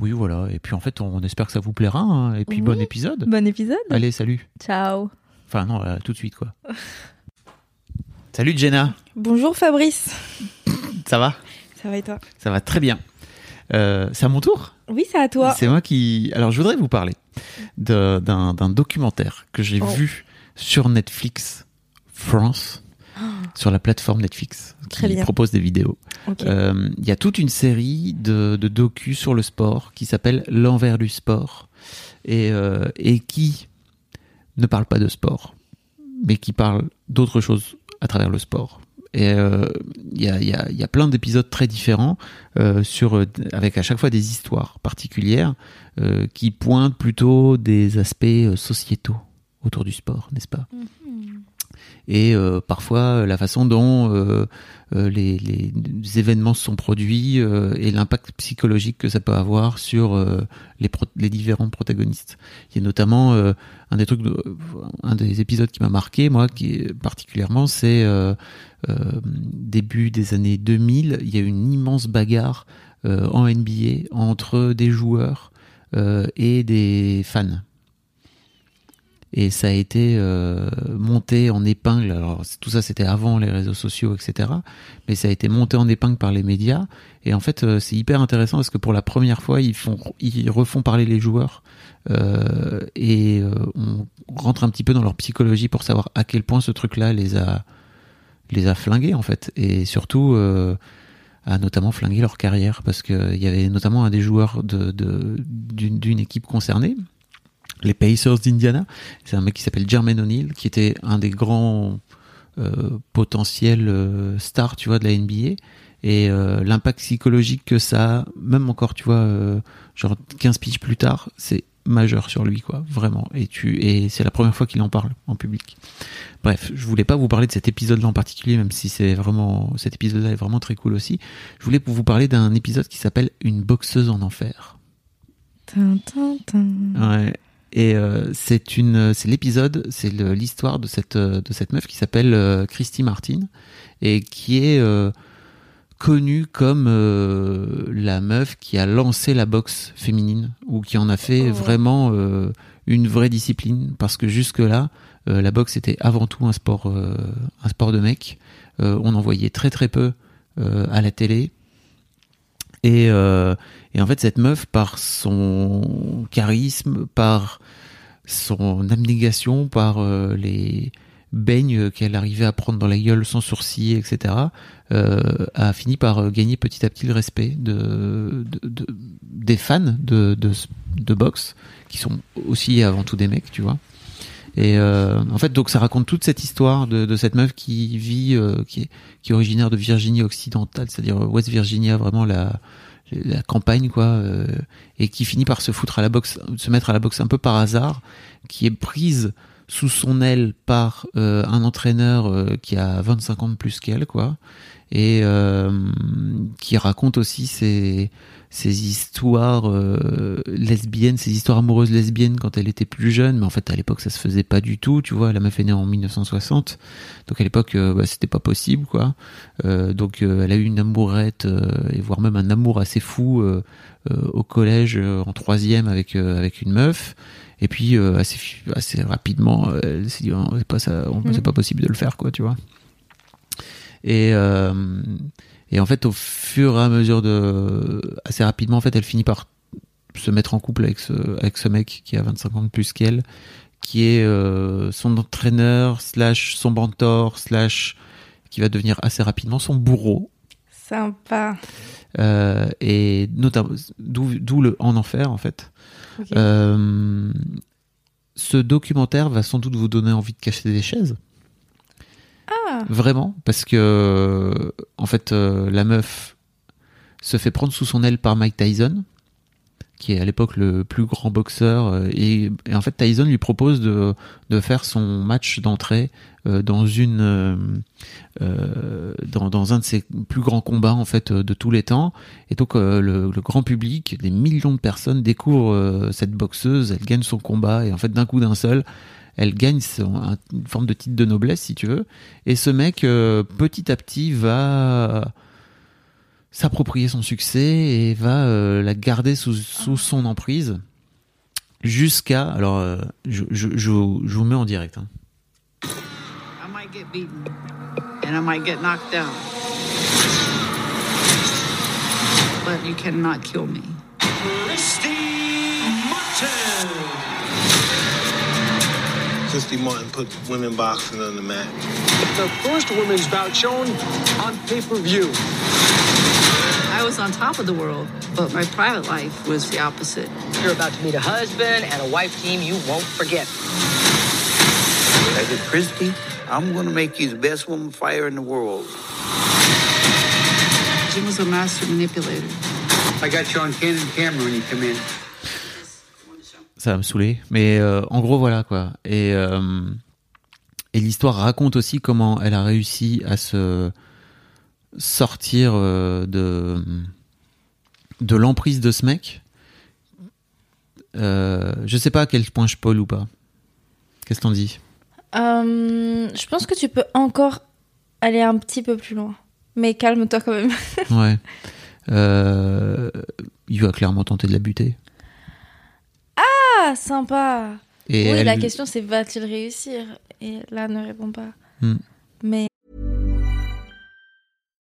Oui, voilà. Et puis en fait, on espère que ça vous plaira. hein. Et puis Oui. bon épisode. Bon épisode. Allez, salut. Ciao. Enfin non, euh, tout de suite quoi. Salut Jenna, Bonjour Fabrice. ça va? Ça va et toi? Ça va très bien. Euh, c'est à mon tour? Oui, c'est à toi. C'est moi qui. Alors, je voudrais vous parler de- d'un d'un documentaire que j'ai Oh. vu sur Netflix France, sur la plateforme Netflix. Très qui propose des vidéos. Euh, Il y a toute une série de, de docus sur le sport qui s'appelle L'envers du sport et, euh, et qui ne parle pas de sport, mais qui parle d'autre chose à travers le sport. Et euh, il y, a, il y a- il y a plein d'épisodes très différents euh, sur avec à chaque fois des histoires particulières euh, qui pointent plutôt des aspects sociétaux autour du sport, n'est-ce pas? Et euh, parfois euh, la façon dont euh, euh, les, les événements sont produits euh, et l'impact psychologique que ça peut avoir sur les, pro- les différents protagonistes. Il y a notamment un des trucs, un des épisodes qui m'a marqué moi, qui particulièrement, c'est début des années 2000, il y a eu une immense bagarre en NBA entre des joueurs et des fans et ça a été euh, monté en épingle. Alors tout ça c'était avant les réseaux sociaux, etc. Mais ça a été monté en épingle par les médias. Et en fait euh, c'est hyper intéressant parce que pour la première fois ils font, ils refont parler les joueurs euh, et euh, on rentre un petit peu dans leur psychologie pour savoir à quel point ce truc-là les a les a flingués en fait et surtout euh, a notamment flingué leur carrière parce que il y avait notamment un des joueurs de d'une équipe concernée les Pacers d'Indiana. C'est un mec qui s'appelle Jermaine O'Neal, qui était un des grands euh, potentiels euh, stars, tu vois, de la NBA. Et euh, l'impact psychologique que ça a, même encore, tu vois, euh, genre 15 piges plus tard, c'est majeur sur lui, quoi, vraiment. Et tu, et c'est la première fois qu'il en parle en public. Bref, je voulais pas vous parler de cet épisode-là en particulier, même si c'est vraiment, cet épisode-là est vraiment très cool aussi. Je voulais vous parler d'un épisode qui s'appelle Une boxeuse en enfer. Ouais. Et euh, c'est une, c'est l'épisode, c'est l'histoire de cette euh, de cette meuf qui s'appelle euh, Christy Martin et qui est connue comme euh, la meuf qui a lancé la boxe féminine ou qui en a fait Oh. vraiment euh, une vraie discipline parce que jusque là la boxe était avant tout un sport un sport de mec. On en voyait très très peu à la télé. Et, euh, et en fait, cette meuf, par son charisme, par son abnégation, par euh, les beignes qu'elle arrivait à prendre dans la gueule sans sourciller, etc., euh, a fini par euh, gagner petit à petit le respect de, de, de- des fans de, de, de boxe, qui sont aussi avant tout des mecs, tu vois. Et euh, en fait, donc ça raconte toute cette histoire de, de cette meuf qui vit, euh, qui, est, qui est originaire de Virginie occidentale, c'est-à-dire West Virginia, vraiment la, la campagne, quoi, euh, et qui finit par se foutre à la boxe, se mettre à la boxe un peu par hasard, qui est prise sous son aile par euh, un entraîneur euh, qui a 25 ans de plus qu'elle, quoi, et euh, qui raconte aussi ses, histoires lesbiennes, ses histoires amoureuses lesbiennes quand elle était plus jeune, mais en fait à l'époque ça se faisait pas du tout, tu vois, la meuf est née en 1960, donc à l'époque bah, c'était pas possible, quoi. Donc elle a eu une amourette et voire même un amour assez fou au collège en troisième avec avec une meuf. Et puis euh, assez rapidement, euh, elle s'est dit Oh, c'est pas ça, on- c'est pas possible de le faire quoi, tu vois. Et euh, et en fait au fur et à mesure de assez rapidement en fait elle finit par se mettre en couple avec ce, avec ce mec qui a 25 ans de plus qu'elle, qui est euh, son entraîneur, slash son mentor, slash qui va devenir assez rapidement son bourreau. Sympa. Euh, et notamment, d'où le En Enfer, en fait. Euh, ce documentaire va sans doute vous donner envie de cacher des chaises. Ah. Vraiment, parce que en fait, euh, la meuf se fait prendre sous son aile par Mike Tyson, qui est à l'époque le plus grand boxeur, euh, et, en fait Tyson lui propose de, de faire son match d'entrée euh, euh, dans, dans un de ses plus grands combats en fait de tous les temps. Et donc le, grand public, des millions de personnes découvrent cette boxeuse, elle gagne son combat et en fait d'un coup d'un seul, elle gagne une forme de titre de noblesse si tu veux. Et ce mec petit à petit va s'approprier son succès et va euh, la garder sous, sous son emprise jusqu'à alors euh, je, je, je, vous- je vous mets en direct. hein. I might get beaten and I might get knocked down. But you cannot kill me. Christy Martin put women boxing on the map. The first women's bout shown on pay-per-view. I was on top of the world, but my private life was the opposite. You're about to meet a husband and a wife team you won't forget. I said, Christy, I'm gonna make you the best woman fighter in the world. Jim was a master manipulator. I got you on candid camera when you come in. ça va me saouler. Mais euh, en gros, voilà quoi. Et, euh, et l'histoire raconte aussi comment elle a réussi à se sortir euh, de, de l'emprise de ce mec. Euh, je sais pas à quel point je pole ou pas. Qu'est-ce que t'en dis? Euh, je pense que tu peux encore aller un petit peu plus loin. Mais calme-toi quand même. Ouais. Euh, il va clairement tenter de la buter. Ah, sympa. Et oui, elle- la question c'est va-t-il réussir? Et là, ne réponds pas. Hmm. Mais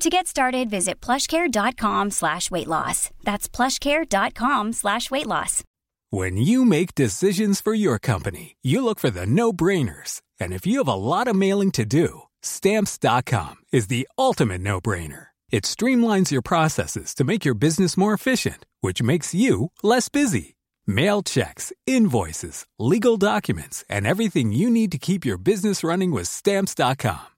To get started, visit plushcare.com slash weight loss. That's plushcare.com slash weight loss. When you make decisions for your company, you look for the no brainers. And if you have a lot of mailing to do, stamps.com is the ultimate no brainer. It streamlines your processes to make your business more efficient, which makes you less busy. Mail checks, invoices, legal documents, and everything you need to keep your business running with stamps.com.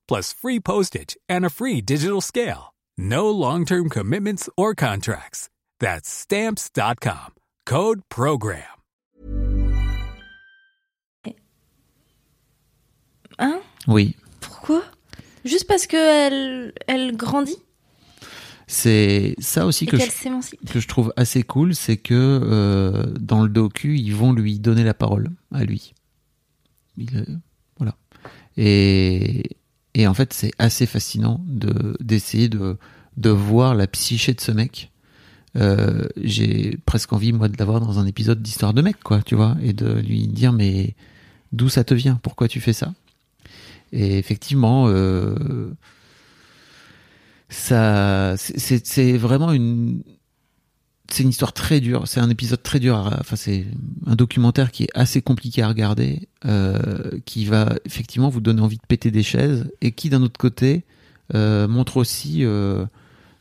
plus free postage and a free digital scale. No long-term commitments or contracts. That's Stamps.com. Code PROGRAM. hein? Oui. Pourquoi? Juste parce que elle, elle grandit? C'est ça aussi que je, qu'elle s'émancipe. que je trouve assez cool, c'est que euh, dans le docu, ils vont lui donner la parole à lui. Il, euh, voilà. Et, et en fait, c'est assez fascinant de d'essayer de, de voir la psyché de ce mec. Euh, J'ai presque envie, moi, de l'avoir dans un épisode d'Histoire de mec, quoi, tu vois, et de lui dire, mais d'où ça te vient? Pourquoi tu fais ça? Et effectivement, euh, ça, c'est- vraiment une, c'est une histoire très dure. C'est un épisode très dur. à- enfin, c'est un documentaire qui est assez compliqué à regarder, euh, qui va effectivement vous donner envie de péter des chaises et qui, d'un autre côté, euh, montre aussi euh,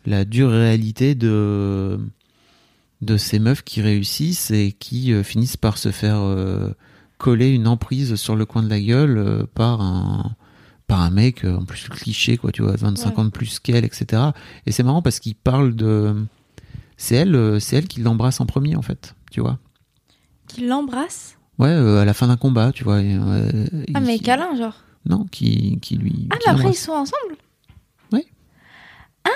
la dure réalité de de ces meufs qui réussissent et qui finissent par se faire coller une emprise sur le coin de la gueule par un par un mec, en plus cliché, quoi, tu vois, 25 Ouais. ans de plus qu'elle, etc. Et c'est marrant parce qu'il parle de. C'est elle, euh, c'est elle qui l'embrasse en premier, en fait, tu vois. Qui l'embrasse? Ouais, euh, à la fin d'un combat, tu vois. et, euh, Ah, mais câlin, genre. Non, qui, qui lui. Ah, qui mais après, ils sont ensemble? Oui. Ah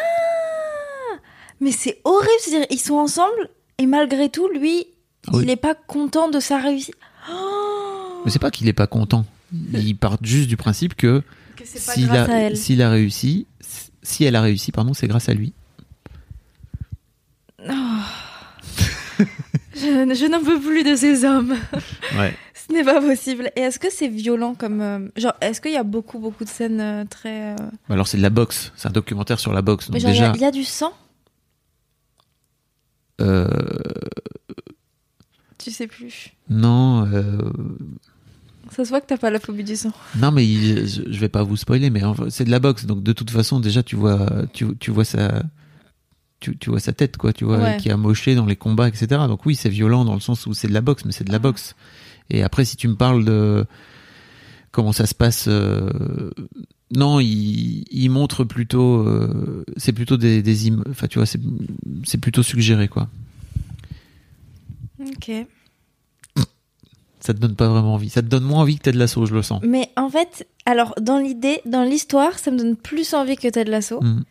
Mais c'est horrible, c'est-à-dire, ils sont ensemble, et malgré tout, lui, Ah oui. il n'est pas content de sa réussite. Oh Mais c'est pas qu'il est pas content. Il part juste du principe que, Que s'il a, a réussi, si elle a réussi, pardon, c'est grâce à lui. Je, je n'en peux plus de ces hommes. Ouais. Ce n'est pas possible. Et est-ce que c'est violent comme. euh, genre, est-ce qu'il y a beaucoup, beaucoup de scènes euh, très. euh, Alors c'est de la boxe, c'est un documentaire sur la boxe. Donc Mais genre, déjà, il y, a du sang? Tu sais plus. non, Ça se voit que t'as pas la phobie du sang. non mais il- je, je vais pas vous spoiler, mais c'est de la boxe, donc de toute façon déjà tu vois, tu, tu vois sa, tu, tu vois sa tête quoi, tu vois, Ouais. qui a moché dans les combats, etc. Donc oui, c'est violent dans le sens où c'est de la boxe, mais c'est de la boxe. Et après, si tu me parles de comment ça se passe, euh, non, il, il montre plutôt, euh, c'est plutôt des, des im- enfin tu vois, c'est, c'est plutôt suggéré quoi. Ok. Ça te donne pas vraiment envie. Ça te donne moins envie que Ted Lasso, je le sens. Mais en fait, alors, dans l'idée, dans l'histoire, ça me donne plus envie que Ted Lasso. Mm.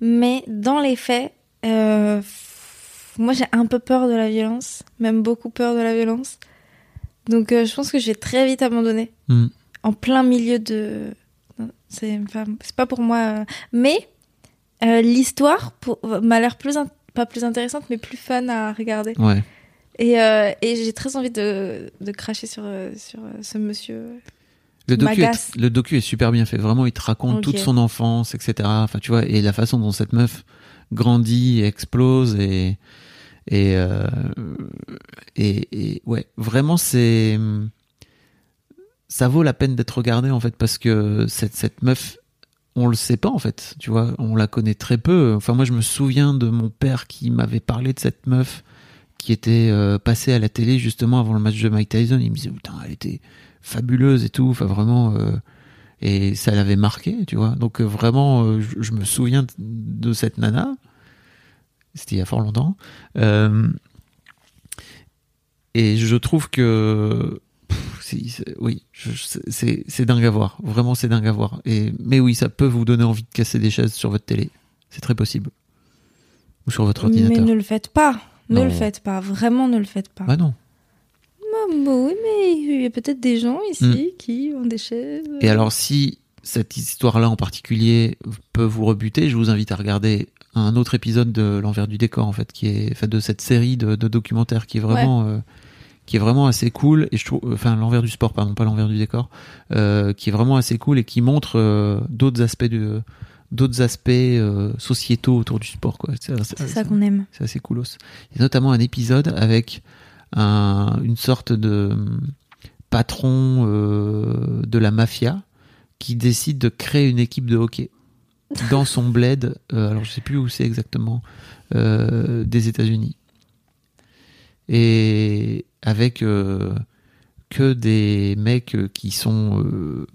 Mais dans les faits, euh, moi j'ai un peu peur de la violence, même beaucoup peur de la violence. Donc euh, je pense que je vais très vite abandonner. Mm. En plein milieu de. C'est pas, c'est pas pour moi. euh, Mais euh, l'histoire m'a l'air plus. in- Pas plus intéressante, mais plus fun à regarder. Ouais. Et, et j'ai très envie de, de cracher sur, sur ce monsieur. Le docu, est, le docu est super bien fait. Vraiment, il te raconte toute son enfance, etc. Enfin, tu vois, et la façon dont cette meuf grandit, explose et et euh, et, et ouais, vraiment, c'est ça vaut la peine d'être regardé en fait parce que cette cette meuf, on le sait pas en fait. Tu vois, on la connaît très peu. Enfin, moi, je me souviens de mon père qui m'avait parlé de cette meuf qui était euh, passée à la télé justement avant le match de Mike Tyson. Il me disait putain, elle était fabuleuse et tout. Enfin, vraiment. euh, et ça l'avait marqué, tu vois. Donc, euh, vraiment, euh, je, je me souviens de cette nana. C'était il y a fort longtemps. Euh, et je trouve que. pff, oui, c'est- dingue à voir. Vraiment, c'est dingue à voir. Et, mais oui, ça peut vous donner envie de casser des chaises sur votre télé. C'est très possible. Ou sur votre Mais ordinateur. ne le faites pas. Ne Non. le faites pas. Vraiment, ne le faites pas. Bah non. Ah, bah oui, mais il y a peut-être des gens ici Mm. qui ont des chaises. Et alors, si cette histoire-là en particulier peut vous rebuter, je vous invite à regarder un autre épisode de l'envers du décor, en fait, qui est fait de cette série de, de documentaires qui est vraiment, euh, qui est vraiment assez cool. Et je trouve, enfin, l'envers du sport, pardon, pas l'envers du décor, euh, qui est vraiment assez cool et qui montre euh, d'autres aspects de d'autres aspects euh, sociétaux autour du sport quoi C'est ça qu'on aime. c'est assez coolos il y a notamment un épisode avec un, une sorte de hum, patron euh, de la mafia qui décide de créer une équipe de hockey dans son bled, euh, alors je sais plus où c'est exactement, euh, des États-Unis. Et avec euh, que des mecs euh, qui sont euh,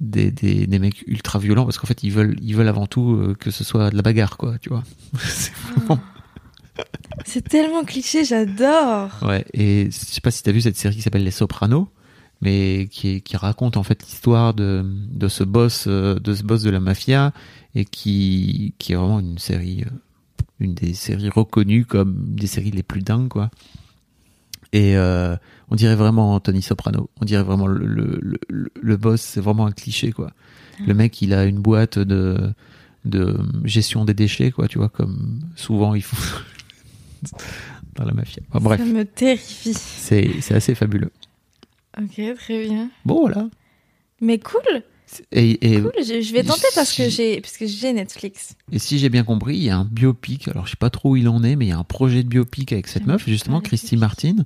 des, des, des mecs ultra violents parce qu'en fait ils veulent ils veulent avant tout euh, que ce soit de la bagarre quoi, tu vois. c'est vraiment C'est tellement cliché, j'adore. Ouais, et je sais pas si t'as vu cette série qui s'appelle Les Sopranos, mais qui, raconte en fait l'histoire de, de ce boss, euh, de ce boss de la mafia, et qui, qui est vraiment une série, euh, une des séries reconnues comme des séries les plus dingues, quoi. Et euh, on dirait vraiment Tony Soprano, on dirait vraiment le, le, le, le boss, c'est vraiment un cliché, quoi. Le mec, il a une boîte de, de gestion des déchets, quoi, tu vois, comme souvent ils font dans la mafia. Enfin, bref. Ça me terrifie. C'est assez fabuleux. Ok, très bien. Bon, voilà. Mais cool. Et, et, Cool, je, je vais tenter parce que j'ai parce que j'ai Netflix. et si j'ai bien compris, il y a un biopic. Alors, je sais pas trop où il en est, mais il y a un projet de biopic avec cette meuf, justement, Christy Martin,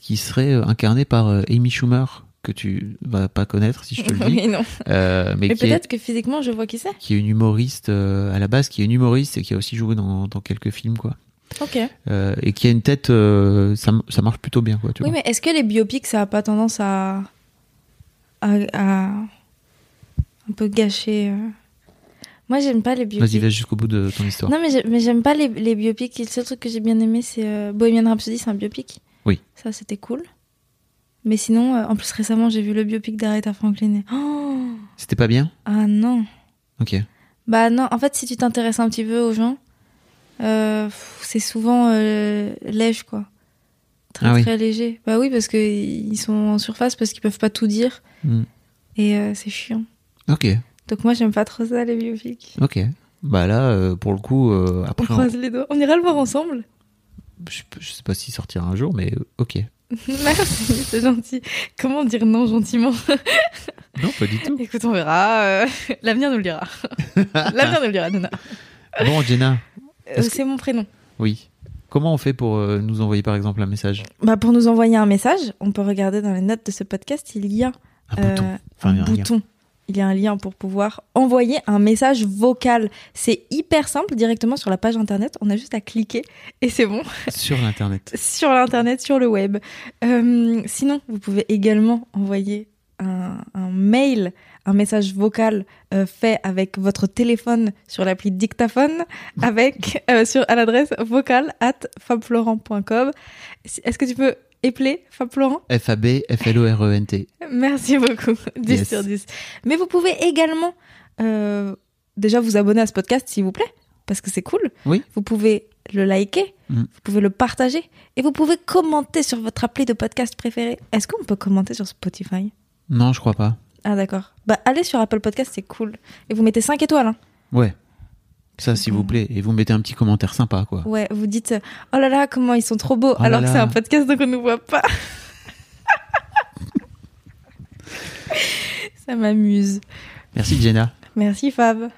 qui serait euh, incarnée par euh, Amy Schumer, que tu vas pas connaître si je te le dis. Oui, non. Euh, mais peut-être que physiquement je vois qui c'est. qui est une humoriste euh, à la base, qui est une humoriste et qui a aussi joué dans, dans quelques films, quoi. Ok. Euh, et qui a une tête, euh, ça, ça marche plutôt bien, quoi. Tu Oui, vois. mais est-ce que les biopics ça a pas tendance à à, à, un peu gâché. euh? Moi, j'aime pas les biopics. Vas-y, va jusqu'au bout de ton histoire. Non, mais j'ai- mais j'aime pas les, les biopics. Le seul truc que j'ai bien aimé, c'est euh, Bohemian Rhapsody, c'est un biopic. Oui. Ça, c'était cool. Mais sinon, en plus, récemment, j'ai vu le biopic d'Aretha Franklin. Oh C'était pas bien? Ah non. Ok. Bah non, en fait, si tu t'intéresses un petit peu aux gens, c'est souvent euh, léger, quoi. Très, Ah oui. très léger. Bah oui, parce qu'ils sont en surface, parce qu'ils peuvent pas tout dire. Hmm. Et euh, c'est chiant. Ok. Donc moi, j'aime pas trop ça, les biopics. Ok. Bah là, euh, pour le coup, euh, après, on- croise les doigts. On ira le voir ensemble je, je sais pas s'il sortira un jour, mais euh, ok. Merci, c'est gentil. Comment dire non gentiment? Non, pas du tout. Écoute, on verra. euh, L'avenir nous le dira. L'avenir nous le dira, Nona. Bon, Jenna, Euh, que- C'est mon prénom. oui. Comment on fait pour euh, nous envoyer par exemple un message Bah, pour nous envoyer un message, on peut regarder dans les notes de ce podcast, il y a Un euh, bouton. Enfin, il y a un un lien. bouton. Il y a un lien pour pouvoir envoyer un message vocal. C'est hyper simple, directement sur la page internet. On a juste à cliquer et c'est bon. Sur l'internet. sur l'internet, sur le web. Euh, sinon, vous pouvez également envoyer un, un mail, un message vocal euh, fait avec votre téléphone sur l'appli dictaphone, avec euh, sur à l'adresse vocal at fabflorent.com. Est-ce que tu peux épeler Fab Florent F-A-B, F-L-O-R-E-N-T. Merci beaucoup. 10 Yes. sur 10. Mais vous pouvez également euh, déjà vous abonner à ce podcast, s'il vous plaît, parce que c'est cool. Oui. Vous pouvez le liker, Mm. vous pouvez le partager, et vous pouvez commenter sur votre appli de podcast préféré. Est-ce qu'on peut commenter sur Spotify? Non, je crois pas. Ah d'accord. Bah allez sur Apple Podcast, c'est cool. Et vous mettez 5 étoiles. Hein. Ouais. Ça, s'il vous plaît. Et vous mettez un petit commentaire sympa, quoi. Ouais, vous dites oh là là, comment ils sont trop beaux, Oh là alors que c'est un podcast donc on ne voit pas. Ça m'amuse. Merci, Jenna. Merci Fab.